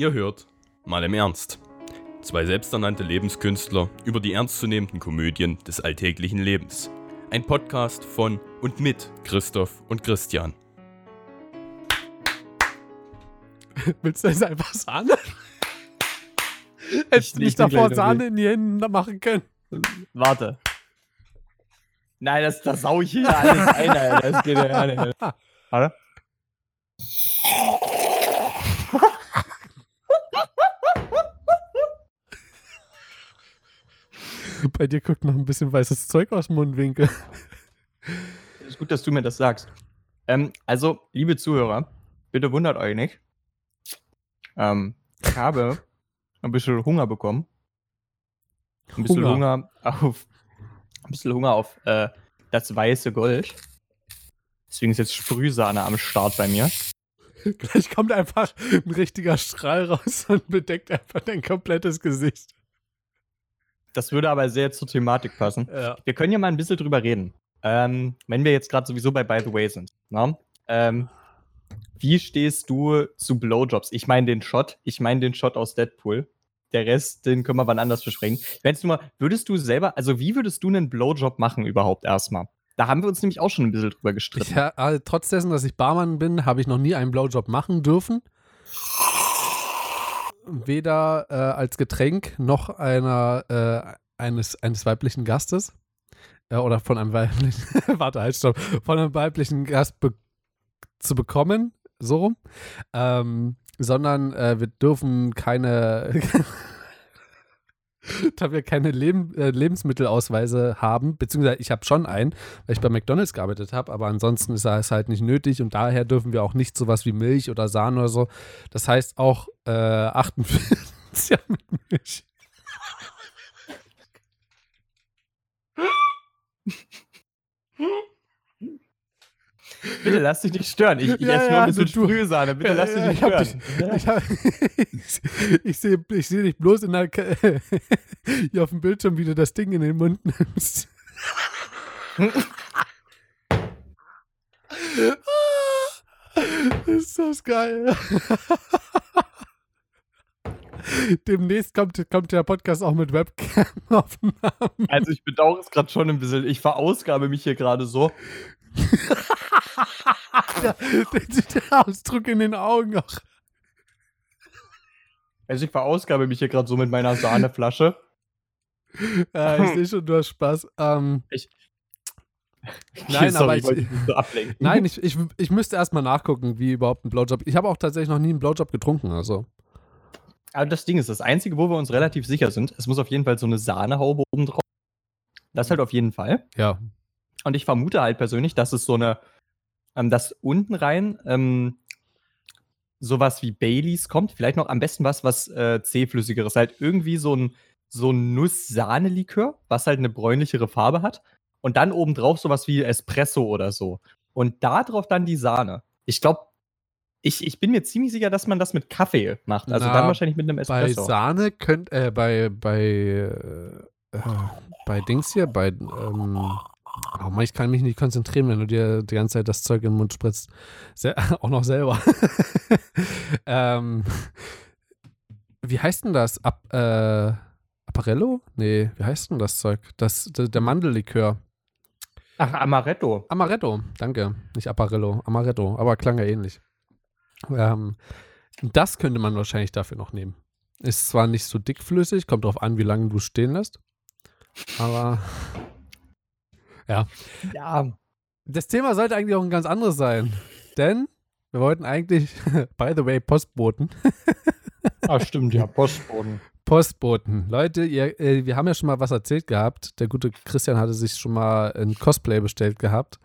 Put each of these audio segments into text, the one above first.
Ihr hört mal im Ernst. Zwei selbsternannte Lebenskünstler über die ernstzunehmenden Komödien des alltäglichen Lebens. Ein Podcast von und mit Christoph und Christian. Willst du jetzt einfach Sahne? Hättest du nicht davor Sahne in die Hände machen können. Warte. Nein, das, das sau ich hier alles ein, Alter. Das geht ja nicht. Warte. Bei dir guckt noch ein bisschen weißes Zeug aus dem Mundwinkel. Es ist gut, dass du mir das sagst. Ähm, also, liebe Zuhörer, bitte wundert euch nicht. Ähm, ich habe ein bisschen Hunger bekommen. Ein bisschen Hunger, Hunger auf, ein bisschen Hunger auf äh, das weiße Gold. Deswegen ist jetzt Sprühsahne am Start bei mir. Gleich kommt einfach ein richtiger Strahl raus und bedeckt einfach dein komplettes Gesicht. Das würde aber sehr zur Thematik passen. Ja. Wir können ja mal ein bisschen drüber reden. Ähm, wenn wir jetzt gerade sowieso bei By the Way sind. Ne? Ähm, wie stehst du zu Blowjobs? Ich meine den Shot. Ich meine den Shot aus Deadpool. Der Rest, den können wir wann anders besprechen. Wenn's nur mal, würdest du selber, also wie würdest du einen Blowjob machen überhaupt erstmal? Da haben wir uns nämlich auch schon ein bisschen drüber gestritten. Ich, äh, trotz dessen, dass ich Barmann bin, habe ich noch nie einen Blowjob machen dürfen. Weder äh, als Getränk noch einer, äh, eines, eines weiblichen Gastes. Äh, oder von einem weiblichen, warte, halt, stopp. Von einem weiblichen Gast be zu bekommen. So rum. Ähm, sondern äh, wir dürfen keine da wir keine Leb äh, Lebensmittelausweise haben, beziehungsweise ich habe schon einen, weil ich bei McDonalds gearbeitet habe, aber ansonsten ist es halt nicht nötig und daher dürfen wir auch nicht sowas wie Milch oder Sahne oder so. Das heißt auch äh, 48 mit Milch. Bitte lass dich nicht stören. Ich, ich ja, esse nur ein bisschen du, Sprühsahne. Bitte lass dich nicht stören. Dich, ich, ich sehe ich seh dich bloß in der, hier auf dem Bildschirm, wie du das Ding in den Mund nimmst. ist das geil. Demnächst kommt, kommt der Podcast auch mit Webcam-Aufnahmen. Also ich bedauere es gerade schon ein bisschen. Ich verausgabe mich hier gerade so der, der, Ausdruck in den Augen auch. Also ich verausgabe mich hier gerade so mit meiner Sahneflasche. Ja, ich sehe schon, du hast Spaß. Ähm, ich, Nein, Sorry, aber ich, ich so nein, ich, ich, ich müsste erstmal nachgucken, wie überhaupt ein Blowjob. Ich habe auch tatsächlich noch nie einen Blowjob getrunken, also. Aber das Ding ist, das Einzige, wo wir uns relativ sicher sind, es muss auf jeden Fall so eine Sahnehaube oben drauf. Das halt auf jeden Fall. Ja. Und ich vermute halt persönlich, dass es so eine, ähm, dass unten rein ähm, sowas wie Baileys kommt. Vielleicht noch am besten was, was äh, zähflüssigeres. Halt irgendwie so ein, so ein Nuss-Sahne-Likör, was halt eine bräunlichere Farbe hat. Und dann obendrauf sowas wie Espresso oder so. Und da drauf dann die Sahne. Ich glaube, ich, ich bin mir ziemlich sicher, dass man das mit Kaffee macht. Also Na, dann wahrscheinlich mit einem Espresso. Bei Sahne könnt, äh, bei, bei, äh, bei Dings hier, bei, ähm, Oh Mann, ich kann mich nicht konzentrieren, wenn du dir die ganze Zeit das Zeug in den Mund spritzt. Sehr, auch noch selber. ähm, wie heißt denn das? Ap äh, Apparello? Nee, wie heißt denn das Zeug? Das, der, der Mandellikör. Ach, Amaretto. Amaretto, danke. Nicht Apparello, Amaretto, aber klang ja ähnlich. Ähm, das könnte man wahrscheinlich dafür noch nehmen. Ist zwar nicht so dickflüssig, kommt drauf an, wie lange du stehen lässt. Aber ja. Ja. Das Thema sollte eigentlich auch ein ganz anderes sein. Denn wir wollten eigentlich, by the way, Postboten. ah, stimmt, ja, Postboten. Postboten. Leute, ihr, äh, wir haben ja schon mal was erzählt gehabt. Der gute Christian hatte sich schon mal ein Cosplay bestellt gehabt,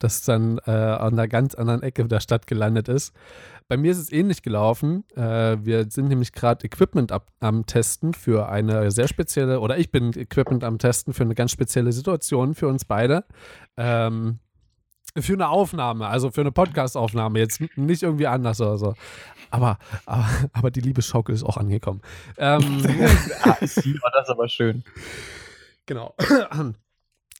das dann äh, an einer ganz anderen Ecke der Stadt gelandet ist. Bei mir ist es ähnlich gelaufen. Äh, wir sind nämlich gerade Equipment ab, am Testen für eine sehr spezielle, oder ich bin Equipment am Testen für eine ganz spezielle Situation für uns beide. Ähm, für eine Aufnahme, also für eine Podcast-Aufnahme, jetzt nicht irgendwie anders oder so. Aber, aber, aber die Liebesschaukel ist auch angekommen. Ähm, ah, war das aber schön. Genau.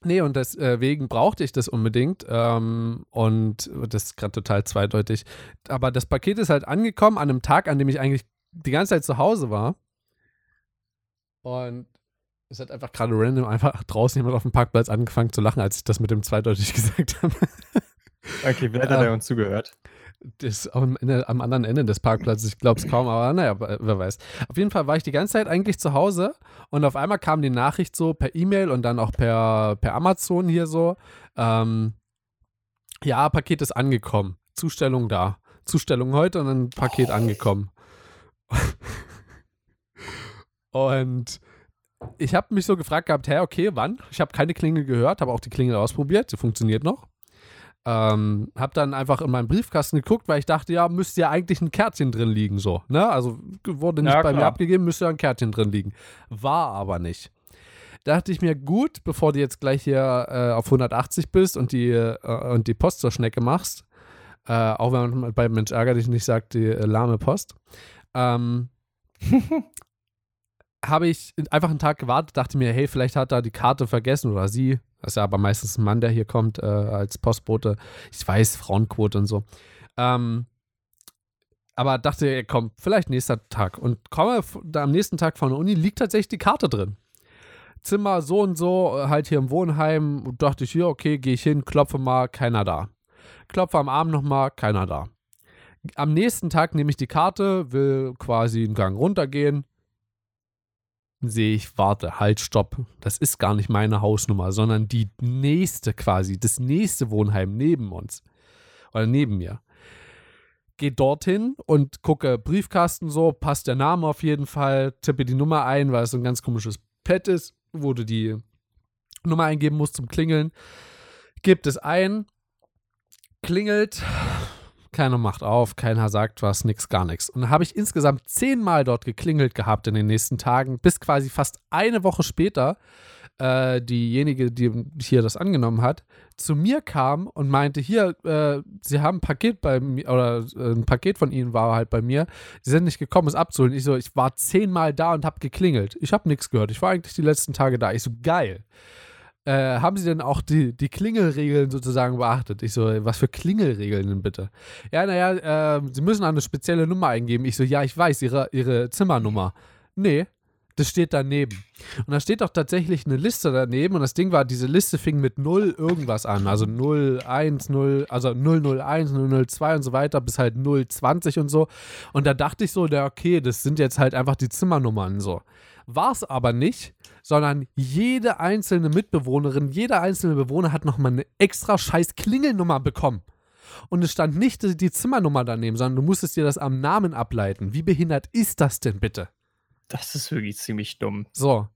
Nee, und deswegen brauchte ich das unbedingt. Ähm, und das ist gerade total zweideutig. Aber das Paket ist halt angekommen an einem Tag, an dem ich eigentlich die ganze Zeit zu Hause war und es hat einfach gerade random einfach draußen jemand auf dem Parkplatz angefangen zu lachen, als ich das mit dem zweideutig gesagt habe. Okay, wer hat ähm, uns zugehört? Das am, Ende, am anderen Ende des Parkplatzes, ich glaube es kaum, aber naja, wer weiß. Auf jeden Fall war ich die ganze Zeit eigentlich zu Hause und auf einmal kam die Nachricht so per E-Mail und dann auch per, per Amazon hier so, ähm, ja, Paket ist angekommen, Zustellung da, Zustellung heute und dann Paket oh. angekommen. und ich habe mich so gefragt gehabt, hä, okay, wann? Ich habe keine Klingel gehört, habe auch die Klingel ausprobiert, sie funktioniert noch. Ähm, hab dann einfach in meinen Briefkasten geguckt, weil ich dachte, ja, müsste ja eigentlich ein Kärtchen drin liegen, so. Ne? Also wurde nicht ja, bei mir abgegeben, müsste ja ein Kärtchen drin liegen. War aber nicht. Dachte ich mir, gut, bevor du jetzt gleich hier äh, auf 180 bist und die, äh, und die Post zur Schnecke machst, äh, auch wenn man bei Mensch ärger dich nicht sagt, die äh, lahme Post, ähm, habe ich einfach einen Tag gewartet, dachte mir, hey, vielleicht hat er die Karte vergessen oder sie. Das ist ja aber meistens ein Mann, der hier kommt äh, als Postbote. Ich weiß, Frauenquote und so. Ähm, aber dachte, komm, vielleicht nächster Tag. Und komme da am nächsten Tag von der Uni, liegt tatsächlich die Karte drin. Zimmer so und so, halt hier im Wohnheim. Und dachte ich, ja, okay, gehe ich hin, klopfe mal, keiner da. Klopfe am Abend nochmal, keiner da. Am nächsten Tag nehme ich die Karte, will quasi einen Gang runtergehen, sehe ich, warte, halt, stopp. Das ist gar nicht meine Hausnummer, sondern die nächste quasi, das nächste Wohnheim neben uns. Oder neben mir. Gehe dorthin und gucke Briefkasten so, passt der Name auf jeden Fall, tippe die Nummer ein, weil es so ein ganz komisches Pad ist, wo du die Nummer eingeben musst zum Klingeln. Gibt es ein, klingelt, keiner macht auf, keiner sagt was, nix, gar nichts. Und dann habe ich insgesamt zehnmal dort geklingelt gehabt in den nächsten Tagen, bis quasi fast eine Woche später äh, diejenige, die hier das angenommen hat, zu mir kam und meinte, hier, äh, sie haben ein Paket bei mir, oder äh, ein Paket von ihnen war halt bei mir, sie sind nicht gekommen, es abzuholen. Ich so, ich war zehnmal da und habe geklingelt. Ich habe nichts gehört. Ich war eigentlich die letzten Tage da. Ich so, geil. Äh, haben Sie denn auch die, die Klingelregeln sozusagen beachtet? Ich so, was für Klingelregeln denn bitte? Ja, naja, äh, Sie müssen eine spezielle Nummer eingeben. Ich so, ja, ich weiß, Ihre, Ihre Zimmernummer. Nee, das steht daneben. Und da steht auch tatsächlich eine Liste daneben und das Ding war, diese Liste fing mit 0 irgendwas an. Also 0, 1, 0, also 001, 002 und so weiter bis halt 020 und so. Und da dachte ich so, ja, okay, das sind jetzt halt einfach die Zimmernummern so. War es aber nicht, sondern jede einzelne Mitbewohnerin, jeder einzelne Bewohner hat nochmal eine extra scheiß Klingelnummer bekommen. Und es stand nicht die Zimmernummer daneben, sondern du musstest dir das am Namen ableiten. Wie behindert ist das denn bitte? Das ist wirklich ziemlich dumm. So.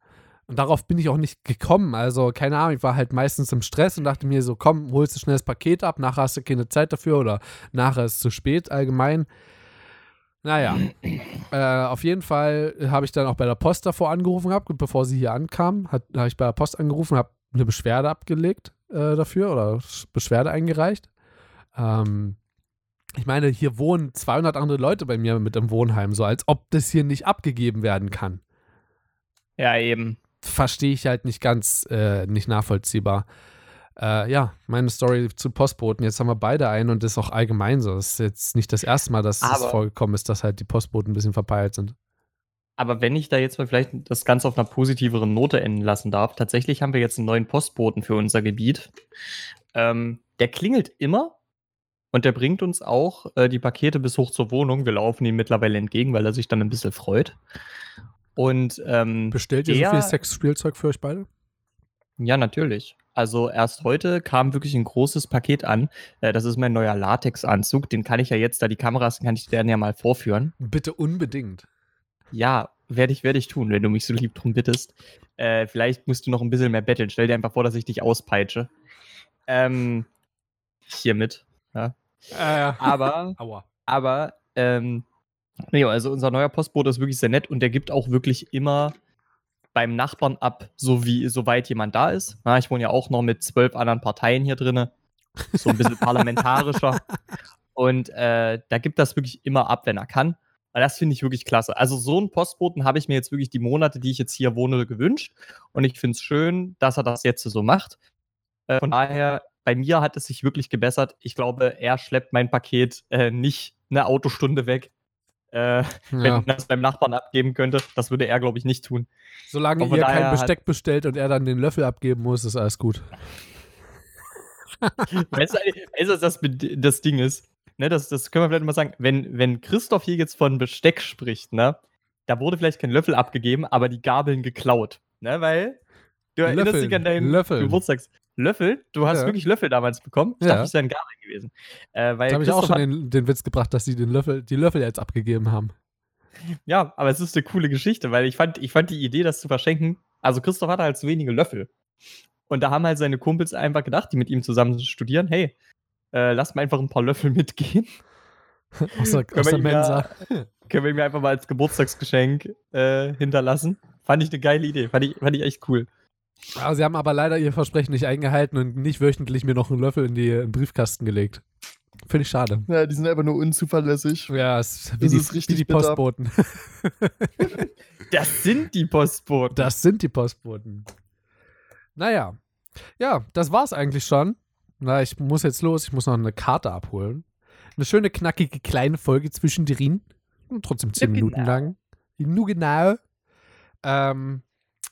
Und darauf bin ich auch nicht gekommen. Also, keine Ahnung, ich war halt meistens im Stress und dachte mir so, komm, holst du schnell das Paket ab, nachher hast du keine Zeit dafür oder nachher ist es zu spät allgemein. Naja, äh, auf jeden Fall habe ich dann auch bei der Post davor angerufen gehabt, bevor sie hier ankam, habe ich bei der Post angerufen, habe eine Beschwerde abgelegt äh, dafür oder Beschwerde eingereicht. Ähm, ich meine, hier wohnen 200 andere Leute bei mir mit im Wohnheim, so als ob das hier nicht abgegeben werden kann. Ja, eben. Verstehe ich halt nicht ganz, äh, nicht nachvollziehbar. Äh, ja, meine Story zu Postboten. Jetzt haben wir beide einen und das ist auch allgemein so. Es ist jetzt nicht das erste Mal, dass es vorgekommen ist, dass halt die Postboten ein bisschen verpeilt sind. Aber wenn ich da jetzt mal vielleicht das Ganze auf einer positiveren Note enden lassen darf, tatsächlich haben wir jetzt einen neuen Postboten für unser Gebiet. Ähm, der klingelt immer und der bringt uns auch äh, die Pakete bis hoch zur Wohnung. Wir laufen ihm mittlerweile entgegen, weil er sich dann ein bisschen freut. Und ähm, bestellt ihr so viel Sexspielzeug für euch beide? Ja, natürlich. Also erst heute kam wirklich ein großes Paket an. Äh, das ist mein neuer Latexanzug. Den kann ich ja jetzt, da die Kameras, kann ich dir ja mal vorführen. Bitte unbedingt. Ja, werde ich, werde ich tun, wenn du mich so lieb drum bittest. Äh, vielleicht musst du noch ein bisschen mehr betteln. Stell dir einfach vor, dass ich dich auspeitsche. Ähm, hiermit. Ja. Äh, aber, Aua. aber, ähm, nee, also unser neuer Postbote ist wirklich sehr nett und der gibt auch wirklich immer beim Nachbarn ab, so wie, soweit jemand da ist. Na, ich wohne ja auch noch mit zwölf anderen Parteien hier drin. So ein bisschen parlamentarischer. Und äh, da gibt das wirklich immer ab, wenn er kann. Und das finde ich wirklich klasse. Also so einen Postboten habe ich mir jetzt wirklich die Monate, die ich jetzt hier wohne, gewünscht. Und ich finde es schön, dass er das jetzt so macht. Äh, von daher, bei mir hat es sich wirklich gebessert. Ich glaube, er schleppt mein Paket äh, nicht eine Autostunde weg, äh, Ja. wenn das beim Nachbarn abgeben könnte. Das würde er, glaube ich, nicht tun. Solange ihr kein daher hat- Besteck bestellt und er dann den Löffel abgeben muss, ist alles gut. weißt du, weißt du, das, das Ding ist? Ne, das, das können wir vielleicht mal sagen. Wenn, wenn Christoph hier jetzt von Besteck spricht, ne, da wurde vielleicht kein Löffel abgegeben, aber die Gabeln geklaut. Ne, weil du erinnerst Löffeln, dich an deinen. Geburtstags. Löffel? Du hast Ja. wirklich Löffel damals bekommen? Ich Ja. dachte, es wären Gabeln gewesen. Äh, weil Da habe ich auch schon den, den Witz gebracht, dass sie den Löffel, die Löffel jetzt abgegeben haben. Ja, aber es ist eine coole Geschichte, weil ich fand, ich fand die Idee, das zu verschenken. Also Christoph hatte halt zu wenige Löffel. Und da haben halt seine Kumpels einfach gedacht, die mit ihm zusammen studieren, hey, äh, lass mal einfach ein paar Löffel mitgehen. Aus der, Können aus wir der Mensa. Können wir ihm einfach mal als Geburtstagsgeschenk äh, hinterlassen. Fand ich eine geile Idee. Fand ich, fand ich echt cool. Ja, sie haben aber leider ihr Versprechen nicht eingehalten und nicht wöchentlich mir noch einen Löffel in, die, in den Briefkasten gelegt. Finde ich schade. Ja, die sind einfach nur unzuverlässig. Ja, es ist wie, Das die, ist wie richtig die bitter. Postboten. Das sind die Postboten. Das sind die Postboten. Naja. Ja, das war's eigentlich schon. Na, ich muss jetzt los. Ich muss noch eine Karte abholen. Eine schöne, knackige, kleine Folge zwischendrin. Und trotzdem zehn Ja, Minuten genau. lang. Nur genau. Ähm,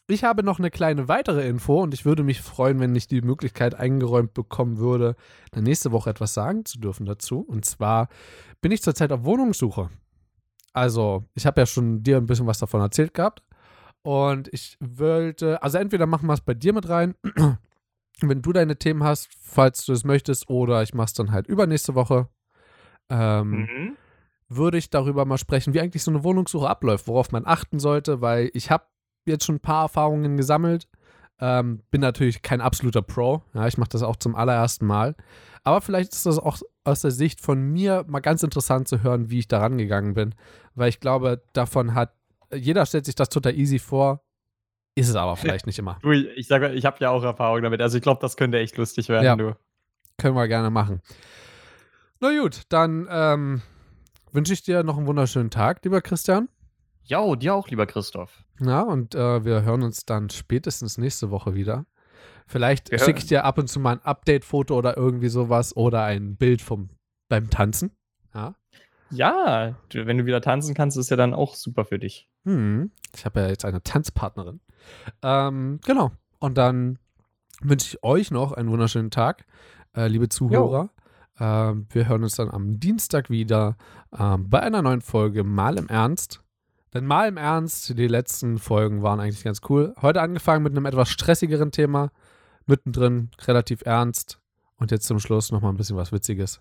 ich habe noch eine kleine weitere Info und ich würde mich freuen, wenn ich die Möglichkeit eingeräumt bekommen würde, dann nächste Woche etwas sagen zu dürfen dazu. Und zwar bin ich zurzeit auf Wohnungssuche. Also, ich habe ja schon dir ein bisschen was davon erzählt gehabt. Und ich wollte, also entweder machen wir es bei dir mit rein, wenn du deine Themen hast, falls du es möchtest, oder ich mache es dann halt übernächste Woche. Ähm, Mhm. würde ich darüber mal sprechen, wie eigentlich so eine Wohnungssuche abläuft, worauf man achten sollte, weil ich habe jetzt schon ein paar Erfahrungen gesammelt. Ähm, bin natürlich kein absoluter Pro. Ja, ich mache das auch zum allerersten Mal. Aber vielleicht ist das auch aus der Sicht von mir mal ganz interessant zu hören, wie ich da rangegangen bin. Weil ich glaube, davon hat, jeder stellt sich das total easy vor, ist es aber vielleicht nicht immer. Du, ich, sage, ich habe ja auch Erfahrung damit. Also ich glaube, das könnte echt lustig werden, Ja. du. Können wir gerne machen. Na gut, dann ähm, wünsche ich dir noch einen wunderschönen Tag, lieber Christian. Ja, dir auch, lieber Christoph. Ja, und äh, wir hören uns dann spätestens nächste Woche wieder. Vielleicht Wir schicke ich dir ab und zu mal ein Update-Foto oder irgendwie sowas oder ein Bild vom beim Tanzen. Ja. Ja, wenn du wieder tanzen kannst, ist ja dann auch super für dich. Hm. Ich habe ja jetzt eine Tanzpartnerin. Ähm, genau. Und dann wünsche ich euch noch einen wunderschönen Tag, äh, liebe Zuhörer. Ähm, wir hören uns dann am Dienstag wieder ähm, bei einer neuen Folge Mal im Ernst. Denn mal im Ernst, die letzten Folgen waren eigentlich ganz cool. Heute angefangen mit einem etwas stressigeren Thema, mittendrin relativ ernst und jetzt zum Schluss nochmal ein bisschen was Witziges.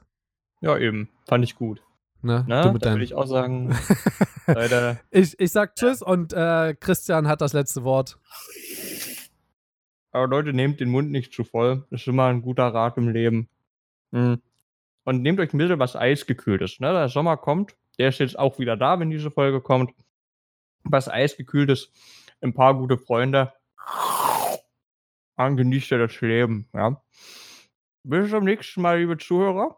Ja, eben. Fand ich gut. Ne? Na, du mit da würde ich auch sagen, Leute, ich, ich sag Tschüss und äh, Christian hat das letzte Wort. aber Leute, nehmt den Mund nicht zu voll. Das ist immer ein guter Rat im Leben. Mhm. Und nehmt euch ein bisschen was Eisgekühltes. Ne? Der Sommer kommt. Der ist jetzt auch wieder da, wenn diese Folge kommt. Was Eisgekühltes. Ein paar gute Freunde. Dann genießt ihr das Leben. Ja? Bis zum nächsten Mal, liebe Zuhörer.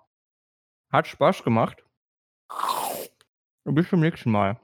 Hat Spaß gemacht. Und bis zum nächsten Mal.